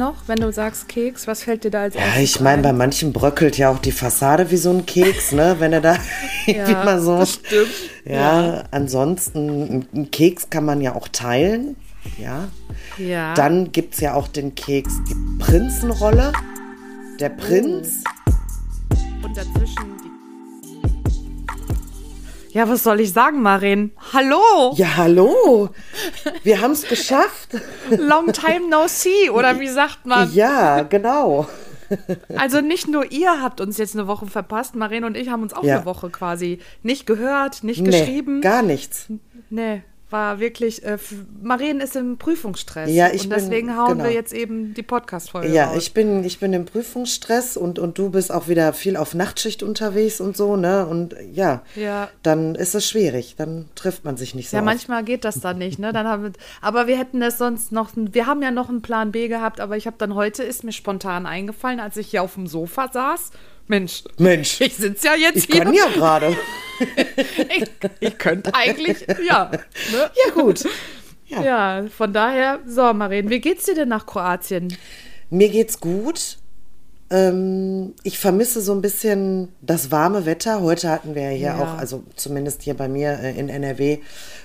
noch, wenn du sagst Keks? Was fällt dir da als Ja, ich meine, bei manchen bröckelt ja auch die Fassade wie so ein Keks, ne? Wenn er da irgendwie Ja, mal so. das stimmt. Ja, ansonsten, einen Keks kann man ja auch teilen. Ja. Ja. Dann gibt es ja auch den Keks, die Prinzenrolle. Der Prinz. Und dazwischen die. Ja, was soll ich sagen, Maren? Hallo! Ja, hallo. Wir haben es geschafft. Long time no see, oder wie sagt man? Ja, genau. Also nicht nur ihr habt uns jetzt eine Woche verpasst, Maren und ich haben uns auch Ja. eine Woche quasi nicht gehört, nicht Nee, geschrieben. gar nichts. Nee, war wirklich, äh, Maren ist im Prüfungsstress. Ja, ich Und bin- deswegen hauen genau. wir jetzt eben die Podcast-Folge Ja, raus. ich bin, ich bin im Prüfungsstress und, und du bist auch wieder viel auf Nachtschicht unterwegs und so, ne? Und ja, Ja. dann ist es schwierig. Dann trifft man sich nicht so Ja, oft. manchmal geht das dann nicht, ne? Dann haben wir, aber wir hätten es sonst noch, wir haben ja noch einen Plan B gehabt, aber ich habe dann heute, ist mir spontan eingefallen, als ich hier auf dem Sofa saß, Mensch, Mensch, ich sitze ja jetzt ich hier. kann ja gerade. Ich, ich könnte eigentlich, ja. Ne? Ja, gut. Ja. Ja, von daher, so, Maren, wie geht's dir denn nach Kroatien? Mir geht's gut. Ähm, ich vermisse so ein bisschen das warme Wetter. Heute hatten wir ja hier Ja. auch, also zumindest hier bei mir äh, in NRW,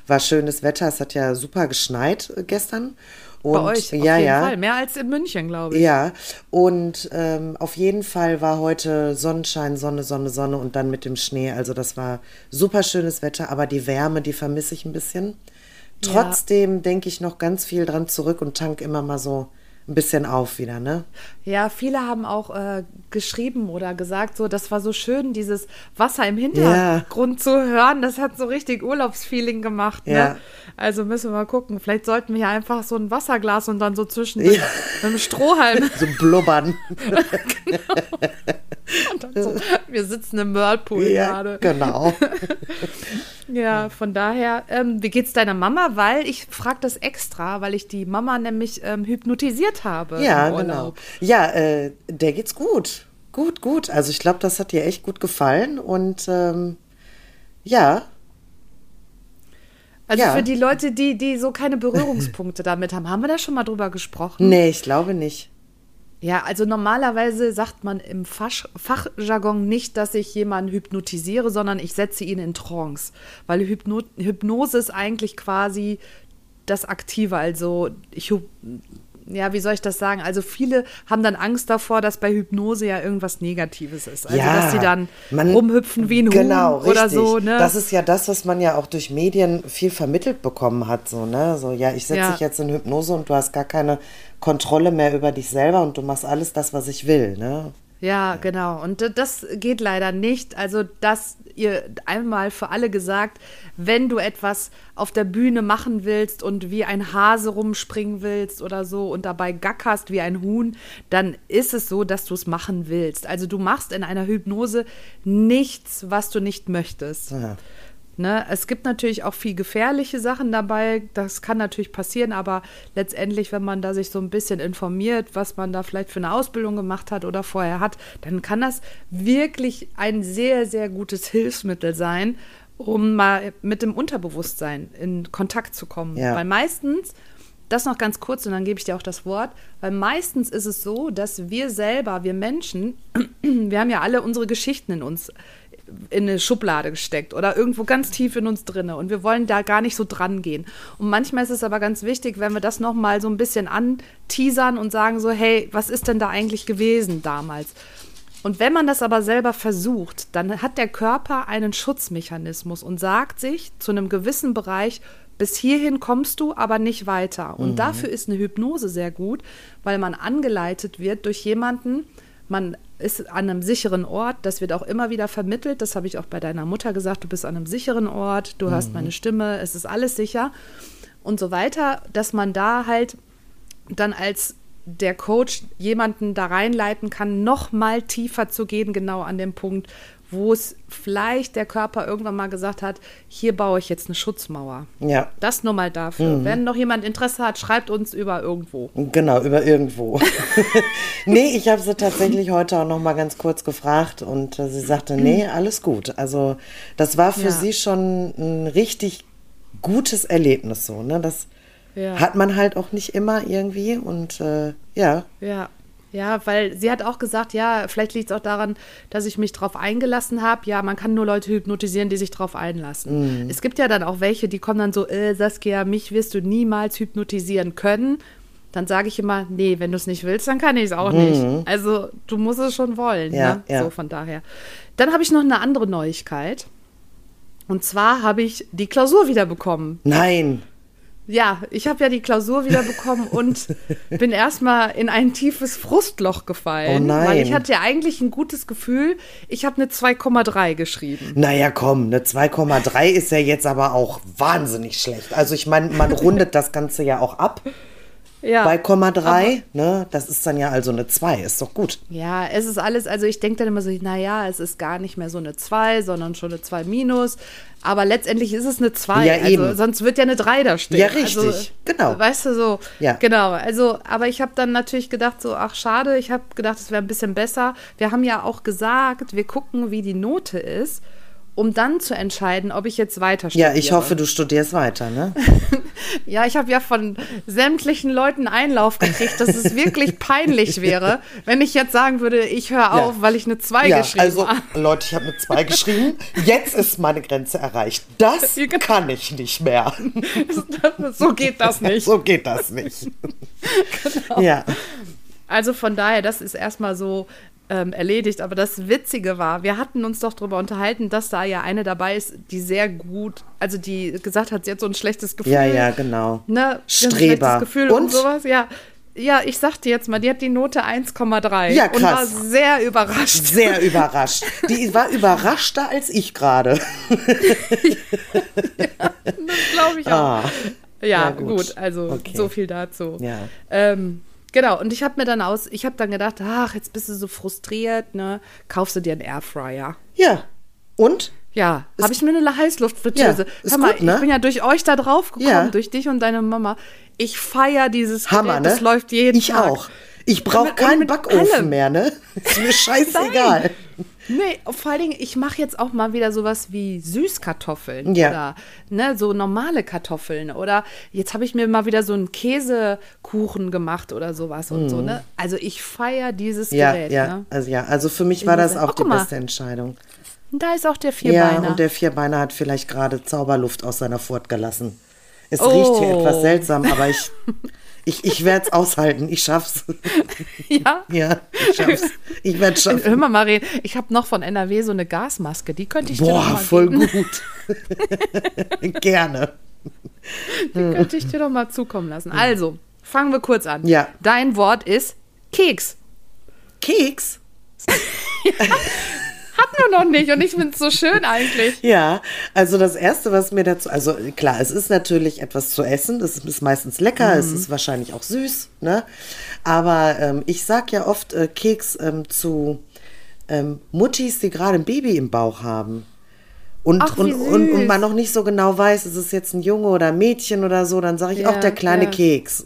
war schönes Wetter. Es hat ja super geschneit äh, gestern. Und, Bei euch, auf ja, jeden ja. Fall. Mehr als in München, glaube ich. Ja, und ähm, auf jeden Fall war heute Sonnenschein, Sonne, Sonne, Sonne und dann mit dem Schnee. Also das war super schönes Wetter, aber die Wärme, die vermisse ich ein bisschen. Trotzdem denke ich noch ganz viel dran zurück und tank immer mal so ein bisschen auf wieder, ne? Ja, viele haben auch äh, geschrieben oder gesagt, so, das war so schön, dieses Wasser im Hintergrund zu hören. Das hat so richtig Urlaubsfeeling gemacht. Ne? Ja. Also müssen wir mal gucken. Vielleicht sollten wir ja einfach so ein Wasserglas und dann so zwischen mit einem Strohhalm. So blubbern. dann so, wir sitzen im Whirlpool ja, gerade. genau. Ja, von daher, ähm, wie geht's deiner Mama? Weil ich frage das extra, weil ich die Mama nämlich ähm, hypnotisiert habe. Ja, genau. Ja, äh, der geht's gut. Gut, gut. Also ich glaube, das hat dir echt gut gefallen und ähm, ja, Also Ja. für die Leute, die, die so keine Berührungspunkte damit haben, haben wir da schon mal drüber gesprochen? nee, ich glaube nicht. Ja, also normalerweise sagt man im Fach, Fachjargon nicht, dass ich jemanden hypnotisiere, sondern ich setze ihn in Trance. Weil Hypno Hypnose ist eigentlich quasi das Aktive. Also ich, ja, wie soll ich das sagen? Also viele haben dann Angst davor, dass bei Hypnose ja irgendwas Negatives ist. Also ja, dass sie dann man- rumhüpfen wie ein genau, Huhn oder richtig. so. Ne? Das ist ja das, was man ja auch durch Medien viel vermittelt bekommen hat. So, ne? so ja, ich setze Ja. dich jetzt in Hypnose und du hast gar keine Kontrolle mehr über dich selber und du machst alles das, was ich will. Ne? Ja, genau. Und das geht leider nicht. Also, dass ihr einmal für alle gesagt, wenn du etwas auf der Bühne machen willst und wie ein Hase rumspringen willst oder so und dabei gackerst wie ein Huhn, dann ist es so, dass du es machen willst. Also, du machst in einer Hypnose nichts, was du nicht möchtest. Ja. Ne? Es gibt natürlich auch viel gefährliche Sachen dabei, das kann natürlich passieren, aber letztendlich, wenn man da sich so ein bisschen informiert, was man da vielleicht für eine Ausbildung gemacht hat oder vorher hat, dann kann das wirklich ein sehr, sehr gutes Hilfsmittel sein, um mal mit dem Unterbewusstsein in Kontakt zu kommen. Ja. Weil meistens, das noch ganz kurz und dann gebe ich dir auch das Wort, weil meistens ist es so, dass wir selber, wir Menschen, wir haben ja alle unsere Geschichten in uns in eine Schublade gesteckt oder irgendwo ganz tief in uns drinne und wir wollen da gar nicht so dran gehen. Und manchmal ist es aber ganz wichtig, wenn wir das noch mal so ein bisschen anteasern und sagen so, hey, was ist denn da eigentlich gewesen damals? Und wenn man das aber selber versucht, dann hat der Körper einen Schutzmechanismus und sagt sich zu einem gewissen Bereich, bis hierhin kommst du, aber nicht weiter. Und dafür ist eine Hypnose sehr gut, weil man angeleitet wird durch jemanden, man ist an einem sicheren Ort, das wird auch immer wieder vermittelt, das habe ich auch bei deiner Mutter gesagt, du bist an einem sicheren Ort, du hörst meine Stimme, es ist alles sicher. Und so weiter, dass man da halt dann als der Coach jemanden da reinleiten kann, noch mal tiefer zu gehen, genau an dem Punkt, wo es vielleicht der Körper irgendwann mal gesagt hat, hier baue ich jetzt eine Schutzmauer. Ja, Das nur mal dafür. Wenn noch jemand Interesse hat, schreibt uns über irgendwo. genau, über irgendwo. nee, ich habe sie tatsächlich heute auch noch mal ganz kurz gefragt und äh, sie sagte, nee, alles gut. Also das war für Ja. sie schon ein richtig gutes Erlebnis so, ne? Das Ja. Hat man halt auch nicht immer irgendwie und äh, ja. Ja. Ja, weil sie hat auch gesagt, ja, vielleicht liegt es auch daran, dass ich mich drauf eingelassen habe. Ja, man kann nur Leute hypnotisieren, die sich drauf einlassen. Es gibt ja dann auch welche, die kommen dann so, äh, Saskia, mich wirst du niemals hypnotisieren können. Dann sage ich immer, nee, wenn du es nicht willst, dann kann ich es auch nicht. Also du musst es schon wollen. Ja, ne? ja. So von daher. Dann habe ich noch eine andere Neuigkeit. Und zwar habe ich die Klausur wieder bekommen. Nein. Ja, ich habe ja die Klausur wieder bekommen und bin erstmal in ein tiefes Frustloch gefallen. Oh nein. Weil ich hatte ja eigentlich ein gutes Gefühl. Ich habe eine 2,3 geschrieben. Naja, komm, eine 2,3 ist ja jetzt aber auch wahnsinnig schlecht. Also ich meine, man rundet das Ganze ja auch ab. Ja. 2,3, ne? Das ist dann ja also eine 2, ist doch gut. Ja, es ist alles, also ich denke dann immer so, naja, es ist gar nicht mehr so eine 2, sondern schon eine 2 minus. Aber letztendlich ist es eine 2. Ja, also, eben. sonst wird ja eine 3 da stehen. Ja, richtig. Also, Genau. Weißt du so? Ja. Genau. Also, aber ich habe dann natürlich gedacht, so, ach, schade, ich habe gedacht, es wäre ein bisschen besser. Wir haben ja auch gesagt, wir gucken, wie die Note ist, um dann zu entscheiden, ob ich jetzt weiter Ja, studiere. ich hoffe, du studierst weiter, ne? Ja, ich habe ja von sämtlichen Leuten Einlauf gekriegt, dass es wirklich peinlich wäre, wenn ich jetzt sagen würde, ich höre auf, weil ich eine 2 ja, geschrieben also habe. Leute, ich habe eine 2 geschrieben. Jetzt ist meine Grenze erreicht. Das Ja, genau. kann ich nicht mehr. so geht das nicht. So geht das nicht. Genau. Ja. Also von daher, das ist erstmal so ähm, erledigt. Aber das Witzige war, wir hatten uns doch darüber unterhalten, dass da ja eine dabei ist, die sehr gut, also die gesagt hat, sie hat so ein schlechtes Gefühl. Ja, ja, genau. Ne? Streber. schlechtes Gefühl und, Und? sowas, ja. Ja, ich sag dir jetzt mal, die hat die Note 1,3 Ja, und war krass. sehr überrascht. Sehr überrascht. Die war überraschter als ich gerade. Das glaube ich auch. Ah. Ja, Ja, gut. gut. also Okay. so viel dazu. Ja. Ähm, genau, und ich habe mir dann aus, ich habe dann gedacht, ach, jetzt bist du so frustriert, ne? Kaufst du dir einen Airfryer? Ja. Und? Ja, habe ich mir eine Heißluftfritteuse. Ja, Hör mal, gut, ne? ich bin ja durch euch da drauf gekommen, Ja. durch dich und deine Mama. Ich feiere dieses Hammer, Gerät, ne? das läuft jeden ich Tag. auch. Ich brauche keinen Backofen allem. mehr, ne? Ist mir scheißegal. Nee, vor allen Dingen, ich mache jetzt auch mal wieder sowas wie Süßkartoffeln Ja. oder ne, so normale Kartoffeln oder jetzt habe ich mir mal wieder so einen Käsekuchen gemacht oder sowas und so, ne? Also ich feiere dieses Mhm. Ja, Gerät, ja, ne? also ja, also für mich war das auch Oh, die beste Entscheidung. Da ist auch der Ja, Vierbeiner. und der Vierbeiner hat vielleicht gerade Zauberluft aus seiner Furt gelassen. Es Oh. riecht hier etwas seltsam, aber ich, ich, ich werde es aushalten. Ich schaff's. ja. Ja, ich schaff's. Ich werde Hör schaffen. mal, Marien, ich habe noch von NRW so eine Gasmaske, die könnte ich dir Boah, noch mal voll geben. gut. Gerne. Die könnte ich dir doch mal zukommen lassen. Also, fangen wir kurz an. Ja. Dein Wort ist Keks. Keks? Hatten wir noch nicht und ich finde es so schön eigentlich. Ja, also das Erste, was mir dazu, also klar, es ist natürlich etwas zu essen, es ist meistens lecker, es ist wahrscheinlich auch süß, ne? Aber ähm, ich sag ja oft äh, Keks ähm, zu ähm, Muttis, die gerade ein Baby im Bauch haben. Und, Ach, und, und, und man noch nicht so genau weiß, ist es jetzt ein Junge oder ein Mädchen oder so, dann sage ich Ja, auch der kleine ja. Keks.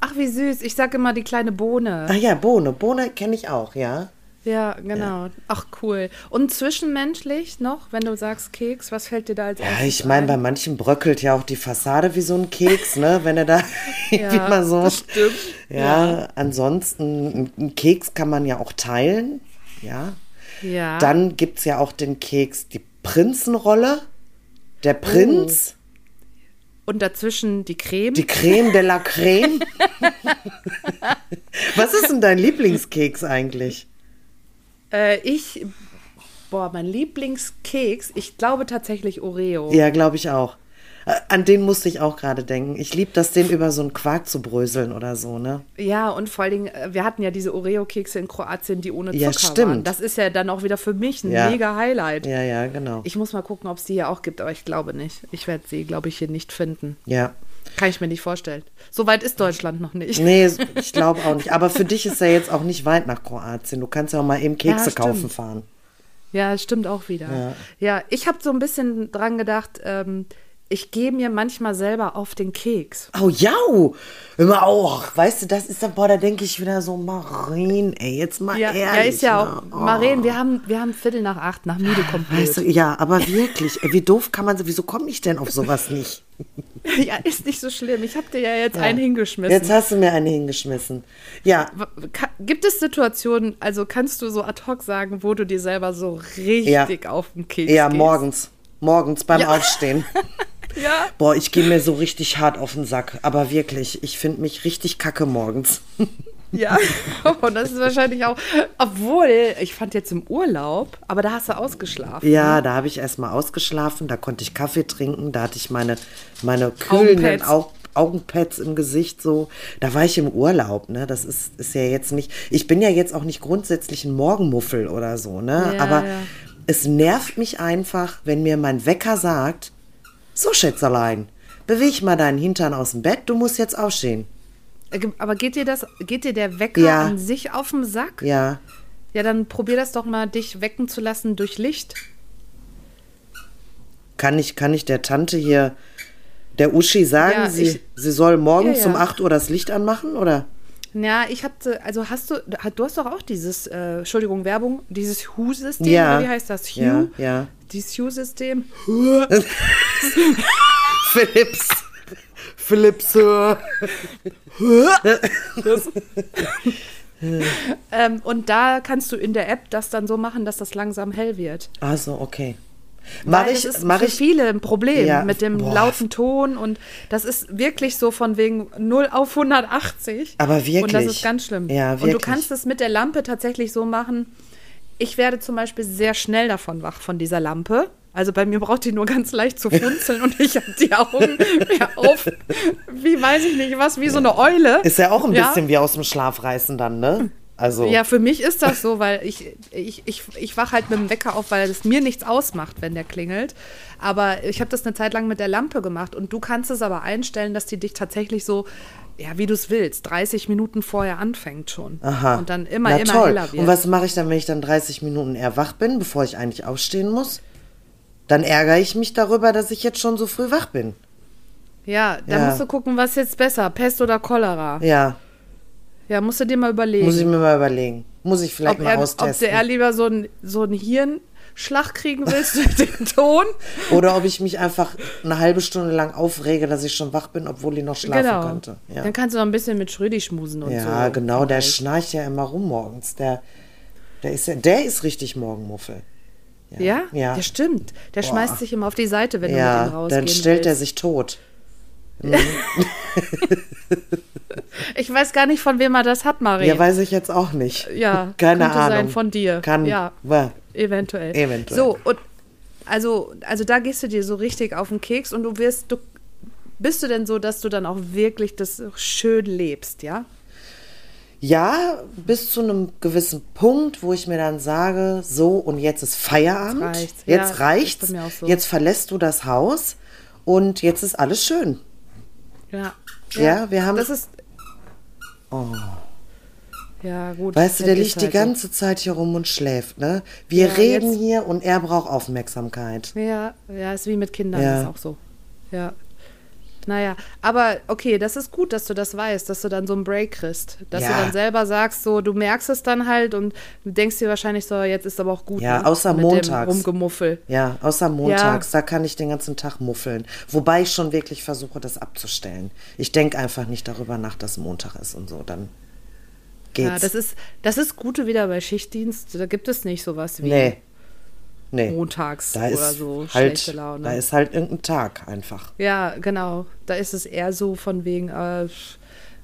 Ach, wie süß. Ich sage immer die kleine Bohne. Ach ja, Bohne. Bohne kenne ich auch, ja. Ja, genau. Ach, cool. Und zwischenmenschlich noch, wenn du sagst Keks, was fällt dir da als Ja, ich meine, bei manchen bröckelt ja auch die Fassade wie so ein Keks, ne? Wenn er da irgendwie Ja, mal so. das stimmt. Ja, ansonsten, einen Keks kann man ja auch teilen, ja. Ja. Dann gibt es ja auch den Keks, die Prinzenrolle, der Prinz, Und dazwischen die Creme. die Creme de la Creme. Was ist denn dein Lieblingskeks eigentlich? Äh, ich, boah, mein Lieblingskeks, ich glaube tatsächlich Oreo. Ja, glaube ich auch. Äh, An den musste ich auch gerade denken. Ich liebe das, den über so einen Quark zu bröseln oder so, ne? Ja, und vor allen Dingen, äh, wir hatten ja diese Oreo-Kekse in Kroatien, die ohne Zucker Ja, stimmt. waren. Das ist ja dann auch wieder für mich ein Ja. mega Highlight. Ja, ja, genau. Ich muss mal gucken, ob es die hier auch gibt, aber ich glaube nicht. Ich werde sie, glaube ich, hier nicht finden. Ja. Kann ich mir nicht vorstellen. So weit ist Deutschland noch nicht. Nee, ich glaube auch nicht. Aber für dich ist ja jetzt auch nicht weit nach Kroatien. Du kannst ja auch mal eben Kekse stimmt. kaufen fahren. Ja, stimmt auch wieder. Ja. Ja, ich habe so ein bisschen dran gedacht, ähm, ich gehe mir manchmal selber auf den Keks. Oh ja, immer auch. Weißt du, das ist dann, boah, da denke ich wieder so, Marin, ey, jetzt mal Ja, ehrlich. ja ist ja auch, ne? Oh. Maren, wir haben, wir haben Viertel nach acht, nach müde kommt Weißt du, ja, aber wirklich, ey, wie doof kann man, wieso komme ich denn auf sowas nicht? Ja, ist nicht so schlimm. Ich habe dir ja jetzt einen hingeschmissen. Jetzt hast du mir einen hingeschmissen. Ja, Gibt es Situationen, also kannst du so ad hoc sagen, wo du dir selber so richtig auf den Keks ja, gehst? morgens. Morgens beim Ja. Aufstehen. Ja. Boah, ich gehe mir so richtig hart auf den Sack. Aber wirklich, ich finde mich richtig kacke morgens. Ja, und das ist wahrscheinlich auch, obwohl, ich fand jetzt im Urlaub, aber da hast du ausgeschlafen. Ja, da habe ich erstmal ausgeschlafen, da konnte ich Kaffee trinken, da hatte ich meine, meine kühlenden Augenpads. Au Augenpads im Gesicht so. Da war ich im Urlaub, ne? Das ist, ist ja jetzt nicht. Ich bin ja jetzt auch nicht grundsätzlich ein Morgenmuffel oder so, ne? Ja, Aber ja. es nervt mich einfach, wenn mir mein Wecker sagt, so Schätzelein, beweg mal deinen Hintern aus dem Bett, du musst jetzt aufstehen. Aber geht dir das, geht dir der Wecker Ja. an sich auf den Sack? Ja. Ja, dann probier das doch mal, dich wecken zu lassen durch Licht. Kann ich, kann ich der Tante hier, der Uschi sagen, Ja, sie, ich- sie soll morgens ja. um 8 Uhr das Licht anmachen, oder? Ja, ich hatte, also hast du, du hast doch auch dieses, äh, Entschuldigung, Werbung, dieses Hue-System, Ja. wie heißt das? Hue? Ja, ja. Dieses Hue-System. Philips. Philips. äh, Ähm, und da kannst du in der App das dann so machen, dass das langsam hell wird. Also, okay. Mach ich, das ist mach für ich, viele ein Problem Ja, mit dem boah. lauten Ton und das ist wirklich so von wegen 0 auf 180. Aber Und das wirklich. ist ganz schlimm. Ja, Und du wirklich. kannst es mit der Lampe tatsächlich so machen. Ich werde zum Beispiel sehr schnell davon wach, von dieser Lampe. Also bei mir braucht die nur ganz leicht zu funzeln und ich habe die Augen ja, auf, wie weiß ich nicht was, wie so eine Eule. ist ja auch ein Ja. bisschen wie aus dem Schlaf reißen dann, ne? Also, Ja, für mich ist das so, weil ich, ich, ich, ich wache halt mit dem Wecker auf, weil es mir nichts ausmacht, wenn der klingelt. Aber ich habe das eine Zeit lang mit der Lampe gemacht und du kannst es aber einstellen, dass die dich tatsächlich so, ja, wie du es willst, 30 Minuten vorher anfängt schon. aha. Und dann immer, Na immer toll. heller wird. Und was mache ich dann, wenn ich dann 30 Minuten eher wach bin, bevor ich eigentlich aufstehen muss? Dann ärgere ich mich darüber, dass ich jetzt schon so früh wach bin. ja, da Ja. musst du gucken, was jetzt besser, Pest oder Cholera. Ja, Ja, musst du dir mal überlegen. muss ich mir mal überlegen. Muss ich vielleicht ob, mal er, ob austesten. du eher lieber so einen so einen Hirnschlag kriegen willst durch den Ton. Oder ob ich mich einfach eine halbe Stunde lang aufrege, dass ich schon wach bin, obwohl ich noch schlafen genau. könnte. Ja. Dann kannst du noch ein bisschen mit Schrödi schmusen und so. Ja, genau, der schnarcht ja immer rum morgens. Der, der, ist, ja, der ist richtig Morgenmuffel. Ja? Ja. Der stimmt. Der Boah. schmeißt sich immer auf die Seite, wenn du mit ihm Ja, rausgehen dann stellt er willst. sich tot. Ich weiß gar nicht, von wem er das hat, Marie. Ja, weiß ich jetzt auch nicht. Ja, Keine Ahnung. sein von dir. Kann, Ja. wa- Eventuell. Eventuell. So, und also, also da gehst du dir so richtig auf den Keks und du wirst, du bist du denn so, dass du dann auch wirklich das schön lebst, ja? Ja, bis zu einem gewissen Punkt, wo ich mir dann sage, so und jetzt ist Feierabend. Jetzt reicht's. Jetzt Ja, reicht's. so. Jetzt verlässt du das Haus und jetzt ist alles schön. Ja. Ja, wir haben- Das ist. Ja, gut. Weißt du, der liegt die halt so. ganze Zeit hier rum und schläft, ne? Wir Ja, reden jetzt- hier und er braucht Aufmerksamkeit. Ja, ja, ist wie mit Kindern, Ja. ist auch so. Ja. Naja, aber okay, das ist gut, dass du das weißt, dass du dann so einen Break kriegst. Dass du Ja. dann selber sagst, so, du merkst es dann halt und du denkst dir wahrscheinlich so, jetzt ist aber auch gut. Ja, ne? außer Mit montags. Rumgemuffel. Ja, außer montags, da kann ich den ganzen Tag muffeln. Wobei ich schon wirklich versuche, das abzustellen. Ich denke einfach nicht darüber nach, dass Montag ist und so, dann geht's. Ja, das ist, das ist Gute wieder bei Schichtdienst. Da gibt es nicht sowas wie nee. Nee. montags Da oder so halt, schlechte Laune. Da ist halt irgendein Tag einfach. Ja, genau. Da ist es eher so von wegen, äh,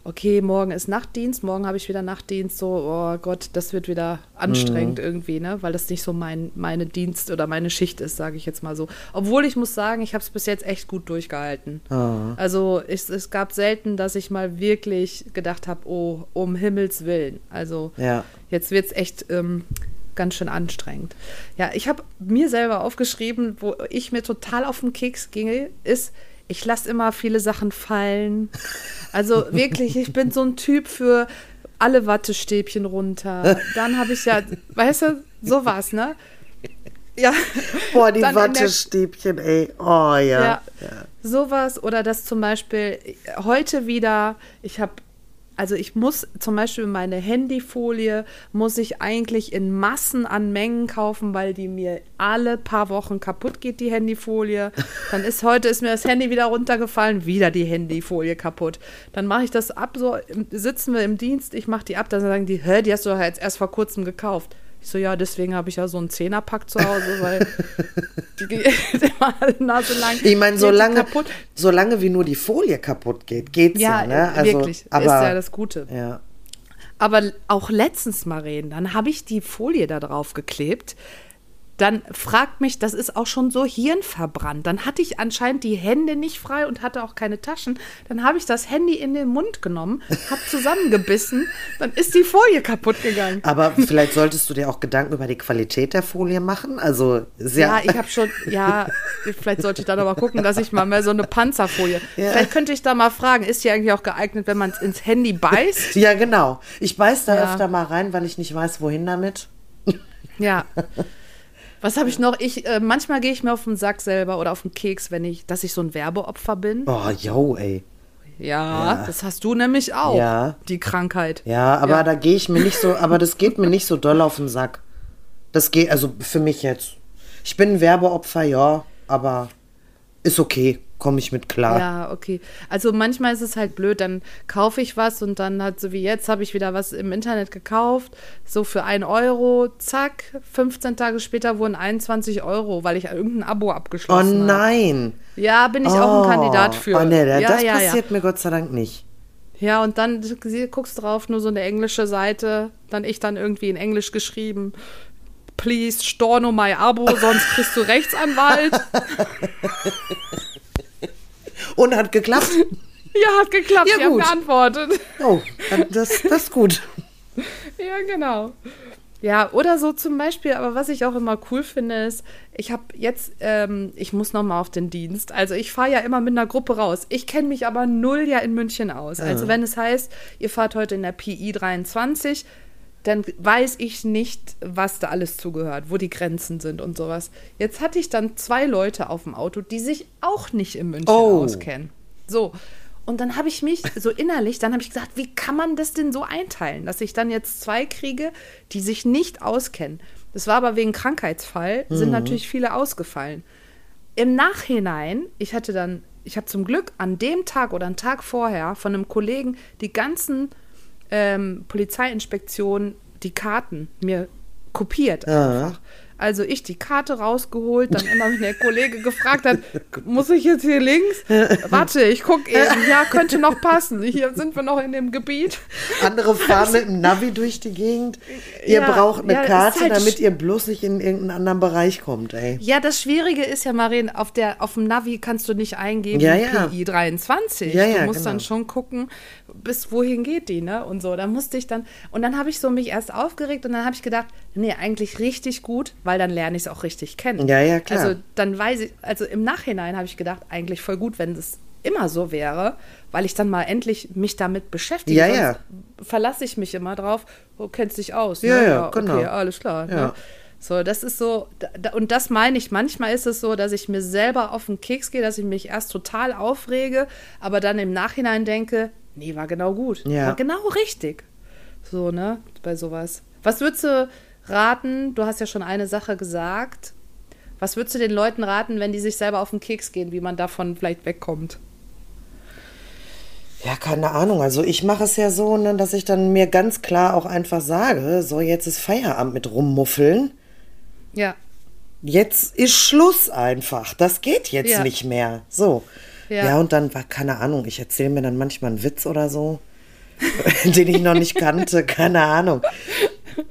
okay, morgen ist Nachtdienst, morgen habe ich wieder Nachtdienst, so, oh Gott, das wird wieder anstrengend Mhm. irgendwie, ne? Weil das nicht so mein, meine Dienst oder meine Schicht ist, sage ich jetzt mal so. Obwohl ich muss sagen, ich habe es bis jetzt echt gut durchgehalten. Ah. Also es, es gab selten, dass ich mal wirklich gedacht habe, oh, um Himmels Willen. Also Ja. Jetzt wird es echt ähm, ganz schön anstrengend. Ja, ich habe mir selber aufgeschrieben, wo ich mir total auf den Keks ginge, ist, ich lasse immer viele Sachen fallen. Also wirklich, ich bin so ein Typ für alle Wattestäbchen runter. Dann habe ich ja, weißt du, sowas, ne? Ja. Boah, die Dann in der- Wattestäbchen, ey. Oh ja. ja, sowas oder das zum Beispiel heute wieder, ich habe also ich muss zum Beispiel meine Handyfolie, muss ich eigentlich in Massen an Mengen kaufen, weil die mir alle paar Wochen kaputt geht, die Handyfolie. Dann ist heute ist mir das Handy wieder runtergefallen, wieder die Handyfolie kaputt. Dann mache ich das ab, so sitzen wir im Dienst, ich mache die ab, dann sagen die, hä, die hast du doch jetzt erst vor kurzem gekauft. Ich so, ja, deswegen habe ich ja so einen Zehnerpack zu Hause, weil die geht immer Nase lang. Ich meine, solange, solange wie nur die Folie kaputt geht, geht's ja. ja ne? also, wirklich, aber, ist ja das Gute. Ja. Aber auch letztens mal reden, dann habe ich die Folie da drauf geklebt dann fragt mich, das ist auch schon so hirnverbrannt. Dann hatte ich anscheinend die Hände nicht frei und hatte auch keine Taschen. Dann habe ich das Handy in den Mund genommen, habe zusammengebissen, dann ist die Folie kaputt gegangen. Aber vielleicht solltest du dir auch Gedanken über die Qualität der Folie machen. Also sehr. Ja, ich habe schon, ja, vielleicht sollte ich dann aber gucken, dass ich mal mehr so eine Panzerfolie. Ja. Vielleicht könnte ich da mal fragen, ist die eigentlich auch geeignet, wenn man es ins Handy beißt? Ja, genau. Ich beiß da ja. öfter mal rein, weil ich nicht weiß, wohin damit. Ja. Was habe ich noch? Ich, äh, manchmal gehe ich mir auf den Sack selber oder auf den Keks, wenn ich, dass ich so ein Werbeopfer bin. Oh, yo, ey. Ja, ja, das hast du nämlich auch. Ja. Die Krankheit. Ja, aber ja. da gehe ich mir nicht so, aber das geht mir nicht so doll auf den Sack. Das geht, also für mich jetzt. Ich bin ein Werbeopfer, ja, aber ist okay komme ich mit klar. Ja, okay. Also manchmal ist es halt blöd, dann kaufe ich was und dann halt so wie jetzt habe ich wieder was im Internet gekauft, so für ein Euro, zack, 15 Tage später wurden 21 Euro, weil ich irgendein Abo abgeschlossen habe. Oh nein. Hab. Ja, bin ich oh. auch ein oh. Kandidat für. Oh nee, das ja, passiert ja. mir Gott sei Dank nicht. Ja, und dann guckst du drauf, nur so eine englische Seite, dann ich dann irgendwie in Englisch geschrieben, please storno my Abo, sonst kriegst du Rechtsanwalt. Und hat geklappt? Ja, hat geklappt. Ja, ich habe geantwortet. Oh, das, das ist gut. ja, genau. Ja, oder so zum Beispiel, aber was ich auch immer cool finde, ist, ich habe jetzt, ähm, ich muss noch mal auf den Dienst. Also ich fahre ja immer mit einer Gruppe raus. Ich kenne mich aber null ja in München aus. Also wenn es heißt, ihr fahrt heute in der PI 23, dann weiß ich nicht, was da alles zugehört, wo die Grenzen sind und sowas. Jetzt hatte ich dann zwei Leute auf dem Auto, die sich auch nicht in München oh. auskennen. So. Und dann habe ich mich so innerlich, dann habe ich gesagt, wie kann man das denn so einteilen, dass ich dann jetzt zwei kriege, die sich nicht auskennen. Das war aber wegen Krankheitsfall, sind mhm. natürlich viele ausgefallen. Im Nachhinein, ich hatte dann, ich habe zum Glück an dem Tag oder einen Tag vorher von einem Kollegen die ganzen ähm, Polizeiinspektion die Karten mir kopiert einfach. Also ich die Karte rausgeholt, dann immer, wenn der Kollege gefragt hat, muss ich jetzt hier links? Warte, ich gucke eben. Ja, könnte noch passen. Hier sind wir noch in dem Gebiet. Andere fahren mit dem Navi durch die Gegend. Ihr ja, braucht eine ja, Karte, halt damit ihr bloß nicht in irgendeinen anderen Bereich kommt, ey. Ja, das Schwierige ist ja, Marien, auf, der, auf dem Navi kannst du nicht eingeben, ja, ja. PI 23. Ja, ja, du musst genau. dann schon gucken, bis wohin geht die, ne? Und so. Da musste ich dann, und dann habe ich so mich erst aufgeregt und dann habe ich gedacht, nee, eigentlich richtig gut, weil weil dann lerne ich es auch richtig kennen. Ja, ja, klar. Also dann weiß ich, also im Nachhinein habe ich gedacht, eigentlich voll gut, wenn es immer so wäre, weil ich dann mal endlich mich damit beschäftige. Ja, ja. Verlasse ich mich immer drauf, du oh, kennst dich aus. Ja, ne? ja, genau. Okay, alles klar. Ja. Ne? So, das ist so, und das meine ich, manchmal ist es so, dass ich mir selber auf den Keks gehe, dass ich mich erst total aufrege, aber dann im Nachhinein denke, nee, war genau gut. Ja. War genau richtig. So, ne, bei sowas. Was würdest du, raten? Du hast ja schon eine Sache gesagt. Was würdest du den Leuten raten, wenn die sich selber auf den Keks gehen, wie man davon vielleicht wegkommt? Ja, keine Ahnung. Also ich mache es ja so, ne, dass ich dann mir ganz klar auch einfach sage, so jetzt ist Feierabend mit rummuffeln. Ja. Jetzt ist Schluss einfach. Das geht jetzt ja. nicht mehr. So. Ja. ja, und dann war keine Ahnung. Ich erzähle mir dann manchmal einen Witz oder so, den ich noch nicht kannte. Keine Ahnung.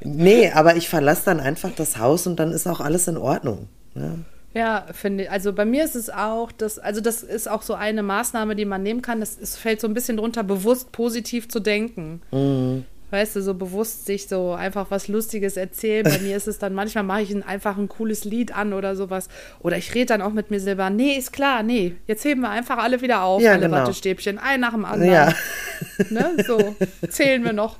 Nee, aber ich verlasse dann einfach das Haus und dann ist auch alles in Ordnung. Ja. Ja, finde ich. Also bei mir ist es auch, das, also das ist auch so eine Maßnahme, die man nehmen kann. Es fällt so ein bisschen drunter, bewusst positiv zu denken. Mhm weißt du, so bewusst sich so einfach was Lustiges erzählen. Bei mir ist es dann, manchmal mache ich einfach ein cooles Lied an oder sowas. Oder ich rede dann auch mit mir selber, nee, ist klar, nee, jetzt heben wir einfach alle wieder auf, ja, alle genau. Wattestäbchen, ein nach dem anderen. Ja. Ne, so, zählen wir noch.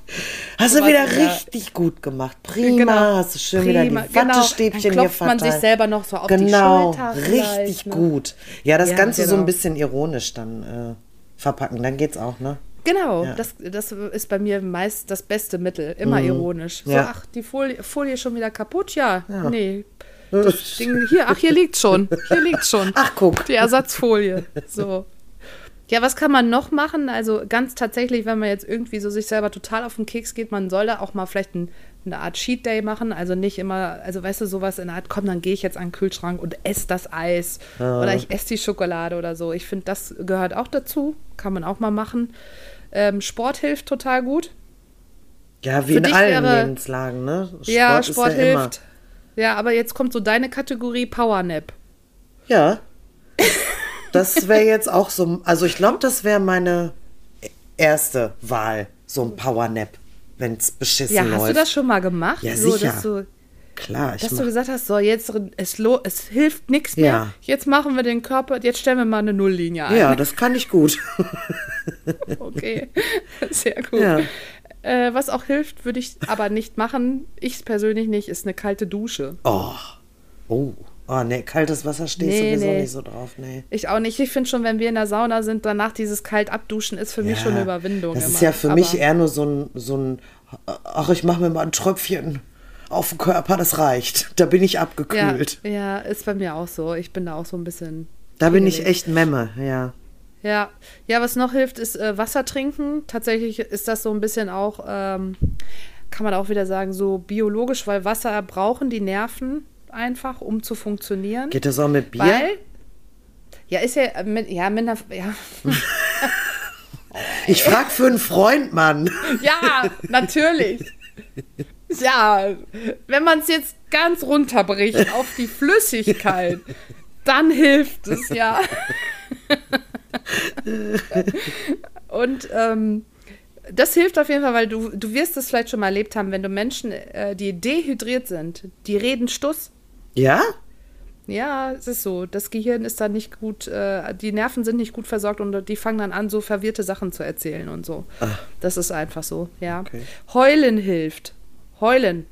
Hast du wieder richtig gut gemacht. Prima, genau. hast du schön Prima. wieder die Wattestäbchen genau. hier verteilt. man sich selber noch so auf genau. die Schulter. Richtig ne? gut. Ja, das ja, Ganze genau. so ein bisschen ironisch dann äh, verpacken, dann geht's auch, ne? Genau, Ja. das, das ist bei mir meist das beste Mittel. Immer ironisch. So, Mhm. Ja. ach, die Folie, Folie schon wieder kaputt? Ja, Ja. nee. Das Ding, hier, ach, hier liegt schon. Hier liegt schon. Ach, guck. Die Ersatzfolie. So. Ja, was kann man noch machen? Also ganz tatsächlich, wenn man jetzt irgendwie so sich selber total auf den Keks geht, man soll da auch mal vielleicht ein, eine Art Cheat Day machen. Also nicht immer, also weißt du, sowas in der Art, komm, dann gehe ich jetzt an den Kühlschrank und esse das Eis. Oder ich esse die Schokolade oder so. Ich finde, das gehört auch dazu. Kann man auch mal machen. Ähm, Sport hilft total gut. Ja, wie Für in allen wäre- Lebenslagen, ne? Sport ja, Sport ja hilft. Ja, aber jetzt kommt so deine Kategorie Powernap. Immer. Ja. Das wäre jetzt auch so, also ich glaube, das wäre meine erste Wahl, so ein Powernap, wenn es beschissen Ja, läuft. hast du das schon mal gemacht? Ja, so, sicher. Dass du, Klar, ich dass du gesagt hast, so jetzt es, lo, es hilft nichts mehr. Ja. Jetzt machen wir den Körper, jetzt stellen wir mal eine Nulllinie ein. ja, das kann ich gut. Okay, sehr gut. Ja. Äh, was auch hilft, würde ich aber nicht machen, ich persönlich nicht, ist eine kalte Dusche. Oh. Oh. Oh, nee, kaltes Wasser stehst Nee, sowieso nee. nicht so drauf, nee. Ich auch nicht. Ich finde schon, wenn wir in der Sauna sind, danach dieses kalt abduschen ist für mich schon eine Überwindung. Das ist immer. ja für mich Aber- eher nur so ein, so ein, ach, ich mache mir mal ein Tröpfchen auf den Körper, das reicht. Da bin ich ja, abgekühlt. ja, ist bei mir auch so. Ich bin da auch so ein bisschen. Da bin ich echt Memme, ja. Ja, ja, was noch hilft, ist äh, Wasser trinken. Tatsächlich ist das so ein bisschen auch, ähm, kann man auch wieder sagen, so biologisch, weil Wasser brauchen die Nerven einfach, um zu funktionieren. Geht das auch mit Bier? Weil, ja, ist ja, mit, ja, mit einer, ja, ich frag für einen Freund, Mann. ja, natürlich. Ja, wenn man es jetzt ganz runterbricht auf die Flüssigkeit, dann hilft es ja. Und ähm, das hilft auf jeden Fall, weil du, du wirst es vielleicht schon mal erlebt haben, wenn du Menschen, äh, die dehydriert sind, die reden Stuss. Ja? Ja, es ist so. Das Gehirn ist dann nicht gut, äh, die Nerven sind nicht gut versorgt und die fangen dann an, so verwirrte Sachen zu erzählen und so. Das ist einfach so, ja. Okay. Heulen hilft. Heulen.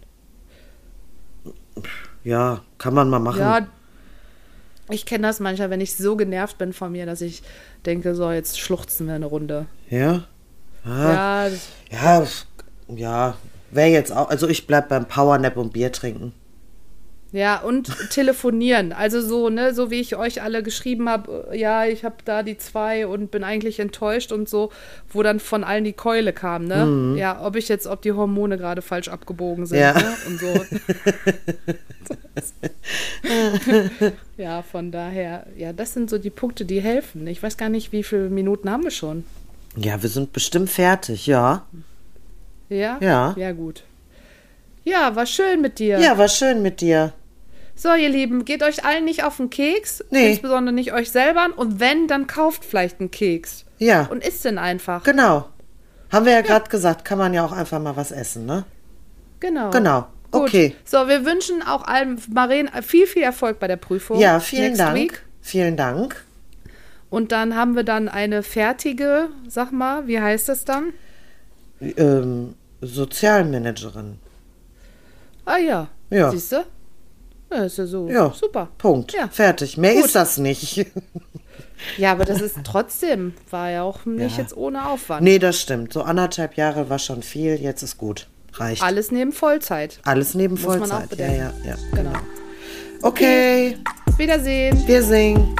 Ja, kann man mal machen. Ja, ich kenne das manchmal, wenn ich so genervt bin von mir, dass ich denke, so, jetzt schluchzen wir eine Runde. Ja? Ah, Ja, ja, ja. Wäre jetzt auch, also ich bleib beim Powernap und Bier trinken. Ja, und telefonieren. Also so, ne, so wie ich euch alle geschrieben habe, ja, ich habe da die zwei und bin eigentlich enttäuscht und so, wo dann von allen die Keule kam, ne? Ja, ob ich jetzt, ob die Hormone gerade falsch abgebogen sind, Ja. ne? Und so. ja, von daher, ja, das sind so die Punkte, die helfen. Ich weiß gar nicht, wie viele Minuten haben wir schon. Ja, wir sind bestimmt fertig, ja. Ja? Ja. Ja, gut. Ja, war schön mit dir. Ja, war schön mit dir. So, ihr Lieben, geht euch allen nicht auf den Keks, Nee. insbesondere nicht euch selber. Und wenn, dann kauft vielleicht einen Keks. Ja, Und isst den einfach. genau. Haben wir ja, gerade gesagt, kann man ja auch einfach mal was essen, ne? Genau. Genau. Gut. Okay. So, wir wünschen auch allen, Maren, viel, viel Erfolg bei der Prüfung. Ja, vielen Next Dank. Week. Vielen Dank. Und dann haben wir dann eine fertige, sag mal, wie heißt das dann? Ähm, Sozialmanagerin. Ah ja. Ja. Siehst du? Ja, ist ja so. Ja. Super. Punkt. Ja. Fertig. Mehr Gut. ist das nicht. Ja, aber das ist trotzdem, war ja auch nicht Ja. jetzt ohne Aufwand. nee, das stimmt. So anderthalb Jahre war schon viel. Jetzt ist gut. Reicht. Alles neben Vollzeit. Alles neben Muss man auch Vollzeit. Ja, ja, ja. Genau. Okay. Wiedersehen. Wir singen.